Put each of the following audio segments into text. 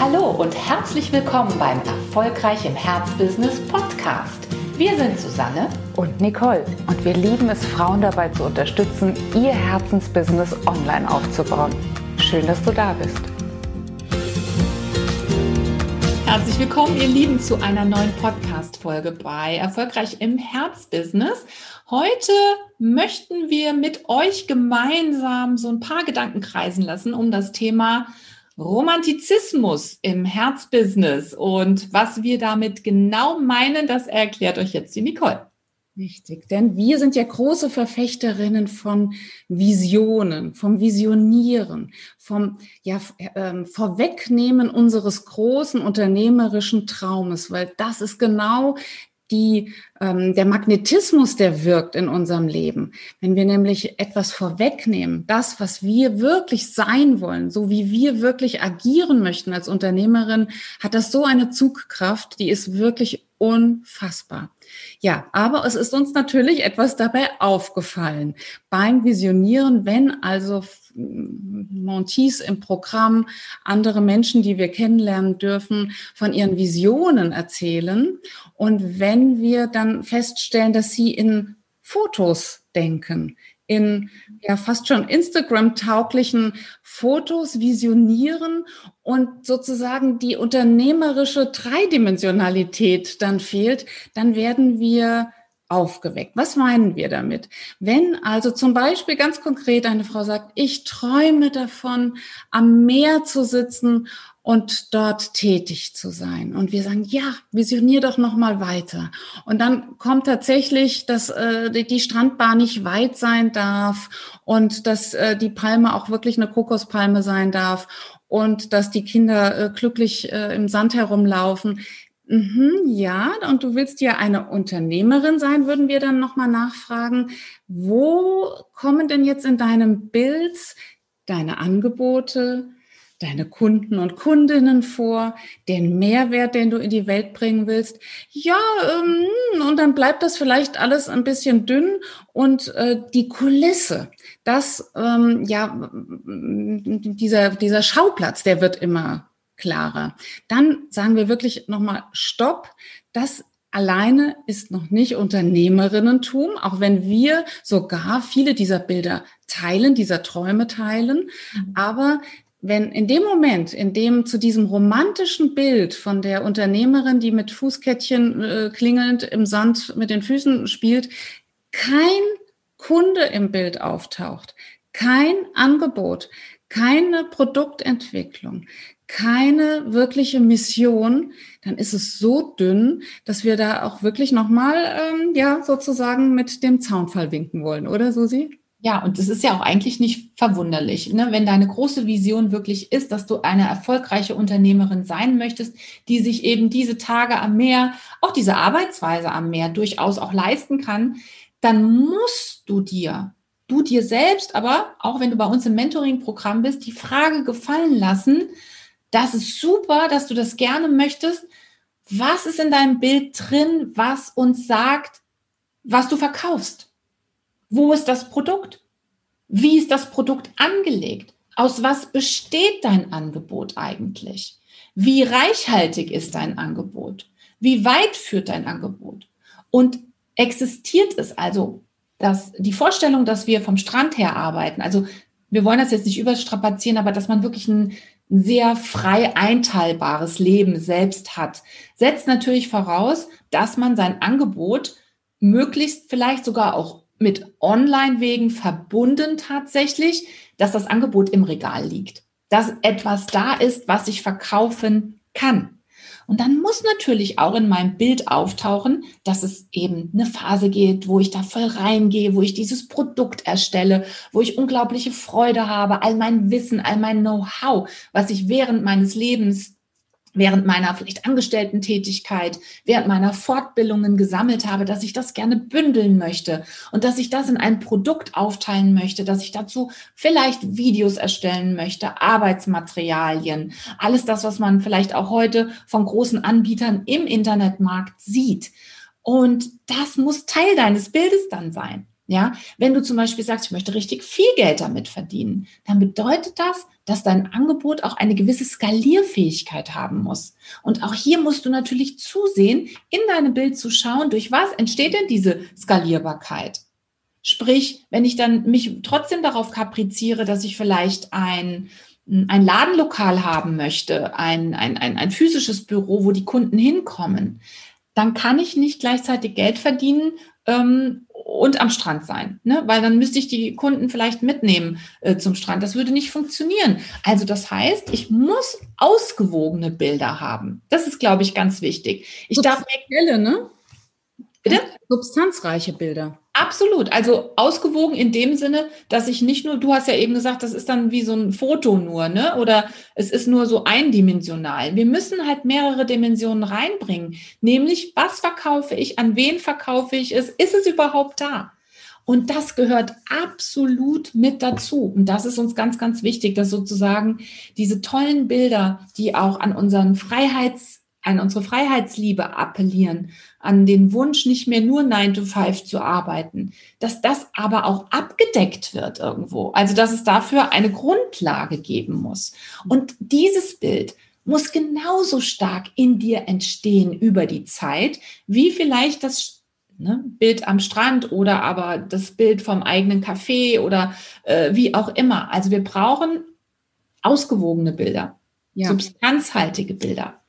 Hallo und herzlich willkommen beim Erfolgreich im Herzbusiness Podcast. Wir sind Susanne und Nicole und wir lieben es, Frauen dabei zu unterstützen, ihr Herzensbusiness online aufzubauen. Schön, dass du da bist. Herzlich willkommen, ihr Lieben, zu einer neuen Podcast-Folge bei Erfolgreich im Herzbusiness. Heute möchten wir mit euch gemeinsam so ein paar Gedanken kreisen lassen um das Thema Romantizismus im Herzbusiness und was wir damit genau meinen, das erklärt euch jetzt die Nicole. Richtig, denn wir sind ja große Verfechterinnen von Visionen, vom Visionieren, vom ja, äh, Vorwegnehmen unseres großen unternehmerischen Traumes, weil das ist genau die, ähm, der Magnetismus, der wirkt in unserem Leben. Wenn wir nämlich etwas vorwegnehmen, das, was wir wirklich sein wollen, so wie wir wirklich agieren möchten als Unternehmerin, hat das so eine Zugkraft, die ist wirklich unfassbar. Ja, aber es ist uns natürlich etwas dabei aufgefallen beim Visionieren, wenn also Montis im Programm, andere Menschen, die wir kennenlernen dürfen, von ihren Visionen erzählen. Und wenn wir dann feststellen, dass sie in Fotos denken, in ja fast schon Instagram-tauglichen Fotos visionieren und sozusagen die unternehmerische Dreidimensionalität dann fehlt, dann werden wir aufgeweckt. Was meinen wir damit? Wenn also zum Beispiel ganz konkret eine Frau sagt, ich träume davon, am Meer zu sitzen und dort tätig zu sein. Und wir sagen, ja, visionier doch noch mal weiter. Und dann kommt tatsächlich, dass äh, die Strandbar nicht weit sein darf und dass äh, die Palme auch wirklich eine Kokospalme sein darf und dass die Kinder äh, glücklich äh, im Sand herumlaufen. Mhm, ja, und du willst ja eine Unternehmerin sein, würden wir dann nochmal nachfragen. Wo kommen denn jetzt in deinem Bild deine Angebote, deine Kunden und Kundinnen vor, den Mehrwert, den du in die Welt bringen willst. Ja, ähm, und dann bleibt das vielleicht alles ein bisschen dünn und äh, die Kulisse, das, ähm, ja, dieser, dieser Schauplatz, der wird immer klarer. Dann sagen wir wirklich nochmal Stopp. Das alleine ist noch nicht Unternehmerinnentum, auch wenn wir sogar viele dieser Bilder teilen, dieser Träume teilen. Mhm. Aber wenn in dem Moment, in dem zu diesem romantischen Bild von der Unternehmerin, die mit Fußkettchen äh, klingelnd im Sand mit den Füßen spielt, kein Kunde im Bild auftaucht, kein Angebot, keine Produktentwicklung, keine wirkliche Mission, dann ist es so dünn, dass wir da auch wirklich nochmal, ähm, ja, sozusagen mit dem Zaunfall winken wollen, oder Susi? Ja, und das ist ja auch eigentlich nicht verwunderlich, ne? wenn deine große Vision wirklich ist, dass du eine erfolgreiche Unternehmerin sein möchtest, die sich eben diese Tage am Meer, auch diese Arbeitsweise am Meer durchaus auch leisten kann, dann musst du dir, du dir selbst, aber auch wenn du bei uns im Mentoring-Programm bist, die Frage gefallen lassen, das ist super, dass du das gerne möchtest. Was ist in deinem Bild drin, was uns sagt, was du verkaufst? Wo ist das Produkt? Wie ist das Produkt angelegt? Aus was besteht dein Angebot eigentlich? Wie reichhaltig ist dein Angebot? Wie weit führt dein Angebot? Und existiert es also, dass die Vorstellung, dass wir vom Strand her arbeiten, also wir wollen das jetzt nicht überstrapazieren, aber dass man wirklich ein sehr frei einteilbares Leben selbst hat, setzt natürlich voraus, dass man sein Angebot möglichst vielleicht sogar auch mit Online-Wegen verbunden tatsächlich, dass das Angebot im Regal liegt, dass etwas da ist, was ich verkaufen kann. Und dann muss natürlich auch in meinem Bild auftauchen, dass es eben eine Phase geht, wo ich da voll reingehe, wo ich dieses Produkt erstelle, wo ich unglaubliche Freude habe, all mein Wissen, all mein Know-how, was ich während meines Lebens während meiner vielleicht Angestellten-Tätigkeit, während meiner Fortbildungen gesammelt habe, dass ich das gerne bündeln möchte und dass ich das in ein Produkt aufteilen möchte, dass ich dazu vielleicht Videos erstellen möchte, Arbeitsmaterialien, alles das, was man vielleicht auch heute von großen Anbietern im Internetmarkt sieht. Und das muss Teil deines Bildes dann sein. Ja, wenn du zum Beispiel sagst, ich möchte richtig viel Geld damit verdienen, dann bedeutet das, dass dein Angebot auch eine gewisse Skalierfähigkeit haben muss. Und auch hier musst du natürlich zusehen, in deinem Bild zu schauen, durch was entsteht denn diese Skalierbarkeit. Sprich, wenn ich dann mich trotzdem darauf kapriziere, dass ich vielleicht ein, ein Ladenlokal haben möchte, ein, ein, ein, ein physisches Büro, wo die Kunden hinkommen, dann kann ich nicht gleichzeitig Geld verdienen ähm, und am Strand sein, ne? weil dann müsste ich die Kunden vielleicht mitnehmen äh, zum Strand. Das würde nicht funktionieren. Also das heißt, ich muss ausgewogene Bilder haben. Das ist, glaube ich, ganz wichtig. Ich darf mir, ne? Bitte? Substanzreiche Bilder. Absolut. Also ausgewogen in dem Sinne, dass ich nicht nur, du hast ja eben gesagt, das ist dann wie so ein Foto nur, ne? Oder es ist nur so eindimensional. Wir müssen halt mehrere Dimensionen reinbringen. Nämlich, was verkaufe ich, an wen verkaufe ich es, ist es überhaupt da? Und das gehört absolut mit dazu. Und das ist uns ganz, ganz wichtig, dass sozusagen diese tollen Bilder, die auch an unseren Freiheits an unsere Freiheitsliebe appellieren, an den Wunsch, nicht mehr nur 9 to 5 zu arbeiten, dass das aber auch abgedeckt wird irgendwo. Also, dass es dafür eine Grundlage geben muss. Und dieses Bild muss genauso stark in dir entstehen über die Zeit, wie vielleicht das ne, Bild am Strand oder aber das Bild vom eigenen Café oder äh, wie auch immer. Also wir brauchen ausgewogene Bilder, ja. substanzhaltige Bilder.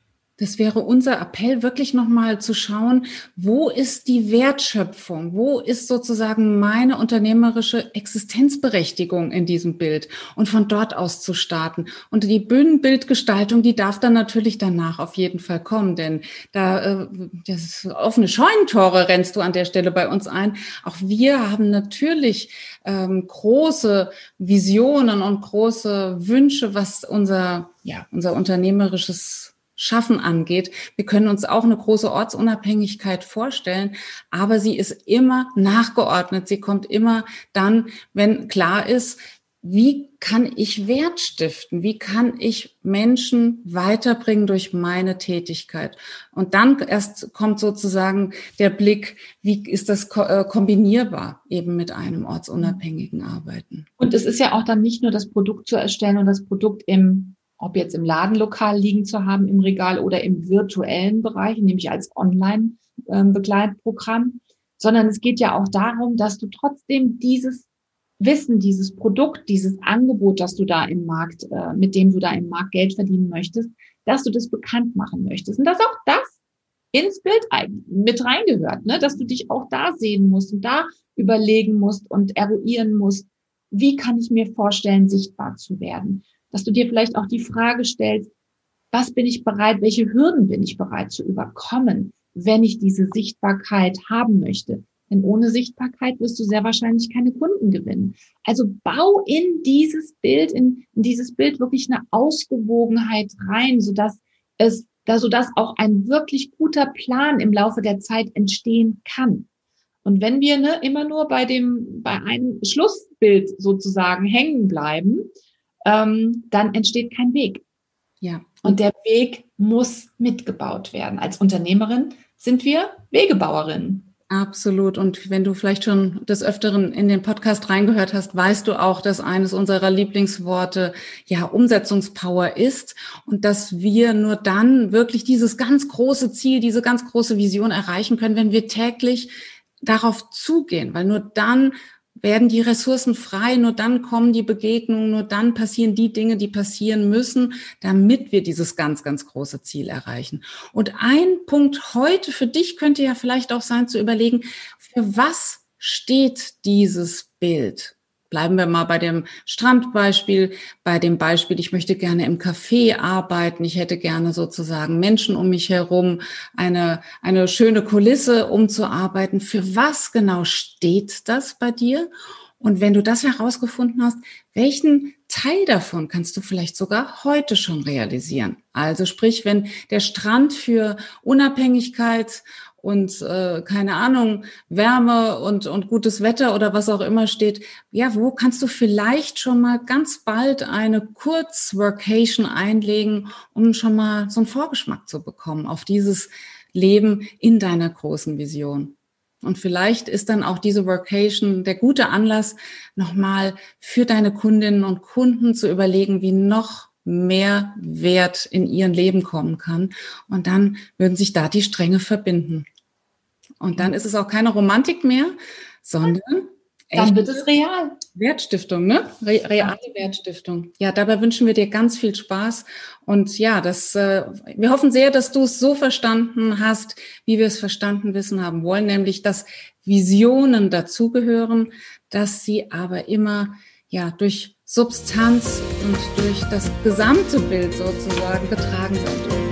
Das wäre unser Appell, wirklich nochmal zu schauen, wo ist die Wertschöpfung? Wo ist sozusagen meine unternehmerische Existenzberechtigung in diesem Bild? Und von dort aus zu starten. Und die Bühnenbildgestaltung, die darf dann natürlich danach auf jeden Fall kommen, denn da, äh, das offene Scheunentore rennst du an der Stelle bei uns ein. Auch wir haben natürlich ähm, große Visionen und große Wünsche, was unser, ja, unser unternehmerisches Schaffen angeht. Wir können uns auch eine große Ortsunabhängigkeit vorstellen, aber sie ist immer nachgeordnet. Sie kommt immer dann, wenn klar ist, wie kann ich Wert stiften? Wie kann ich Menschen weiterbringen durch meine Tätigkeit? Und dann erst kommt sozusagen der Blick, wie ist das äh, kombinierbar eben mit einem ortsunabhängigen Arbeiten? Und es ist ja auch dann nicht nur das Produkt zu erstellen und das Produkt im ob jetzt im Ladenlokal liegen zu haben, im Regal oder im virtuellen Bereich, nämlich als Online-Begleitprogramm, sondern es geht ja auch darum, dass du trotzdem dieses Wissen, dieses Produkt, dieses Angebot, das du da im Markt, äh, mit dem du da im Markt Geld verdienen möchtest, dass du das bekannt machen möchtest. Und dass auch das ins Bild mit reingehört, ne? dass du dich auch da sehen musst und da überlegen musst und eruieren musst, wie kann ich mir vorstellen, sichtbar zu werden dass du dir vielleicht auch die Frage stellst, was bin ich bereit, welche Hürden bin ich bereit zu überkommen, wenn ich diese Sichtbarkeit haben möchte. Denn ohne Sichtbarkeit wirst du sehr wahrscheinlich keine Kunden gewinnen. Also bau in dieses Bild, in, in dieses Bild wirklich eine Ausgewogenheit rein, sodass es, da, sodass auch ein wirklich guter Plan im Laufe der Zeit entstehen kann. Und wenn wir ne, immer nur bei dem, bei einem Schlussbild sozusagen hängen bleiben, ähm, dann entsteht kein Weg. Ja. Und der Weg muss mitgebaut werden. Als Unternehmerin sind wir Wegebauerinnen. Absolut. Und wenn du vielleicht schon des Öfteren in den Podcast reingehört hast, weißt du auch, dass eines unserer Lieblingsworte ja Umsetzungspower ist und dass wir nur dann wirklich dieses ganz große Ziel, diese ganz große Vision erreichen können, wenn wir täglich darauf zugehen, weil nur dann werden die Ressourcen frei, nur dann kommen die Begegnungen, nur dann passieren die Dinge, die passieren müssen, damit wir dieses ganz, ganz große Ziel erreichen. Und ein Punkt heute für dich könnte ja vielleicht auch sein zu überlegen, für was steht dieses Bild? Bleiben wir mal bei dem Strandbeispiel, bei dem Beispiel, ich möchte gerne im Café arbeiten, ich hätte gerne sozusagen Menschen um mich herum, eine, eine schöne Kulisse, um zu arbeiten. Für was genau steht das bei dir? Und wenn du das herausgefunden hast, welchen Teil davon kannst du vielleicht sogar heute schon realisieren? Also sprich, wenn der Strand für Unabhängigkeit und äh, keine Ahnung, Wärme und, und gutes Wetter oder was auch immer steht, ja, wo kannst du vielleicht schon mal ganz bald eine Kurzworkation einlegen, um schon mal so einen Vorgeschmack zu bekommen auf dieses Leben in deiner großen Vision? Und vielleicht ist dann auch diese Workation der gute Anlass, nochmal für deine Kundinnen und Kunden zu überlegen, wie noch mehr Wert in ihren Leben kommen kann. Und dann würden sich da die Stränge verbinden. Und dann ist es auch keine Romantik mehr, sondern dann wird es real. Wertstiftung, ne? Re reale Wertstiftung. Ja, dabei wünschen wir dir ganz viel Spaß. Und ja, das, äh, wir hoffen sehr, dass du es so verstanden hast, wie wir es verstanden wissen haben wollen, nämlich, dass Visionen dazugehören, dass sie aber immer ja durch Substanz und durch das gesamte Bild sozusagen getragen sein dürfen.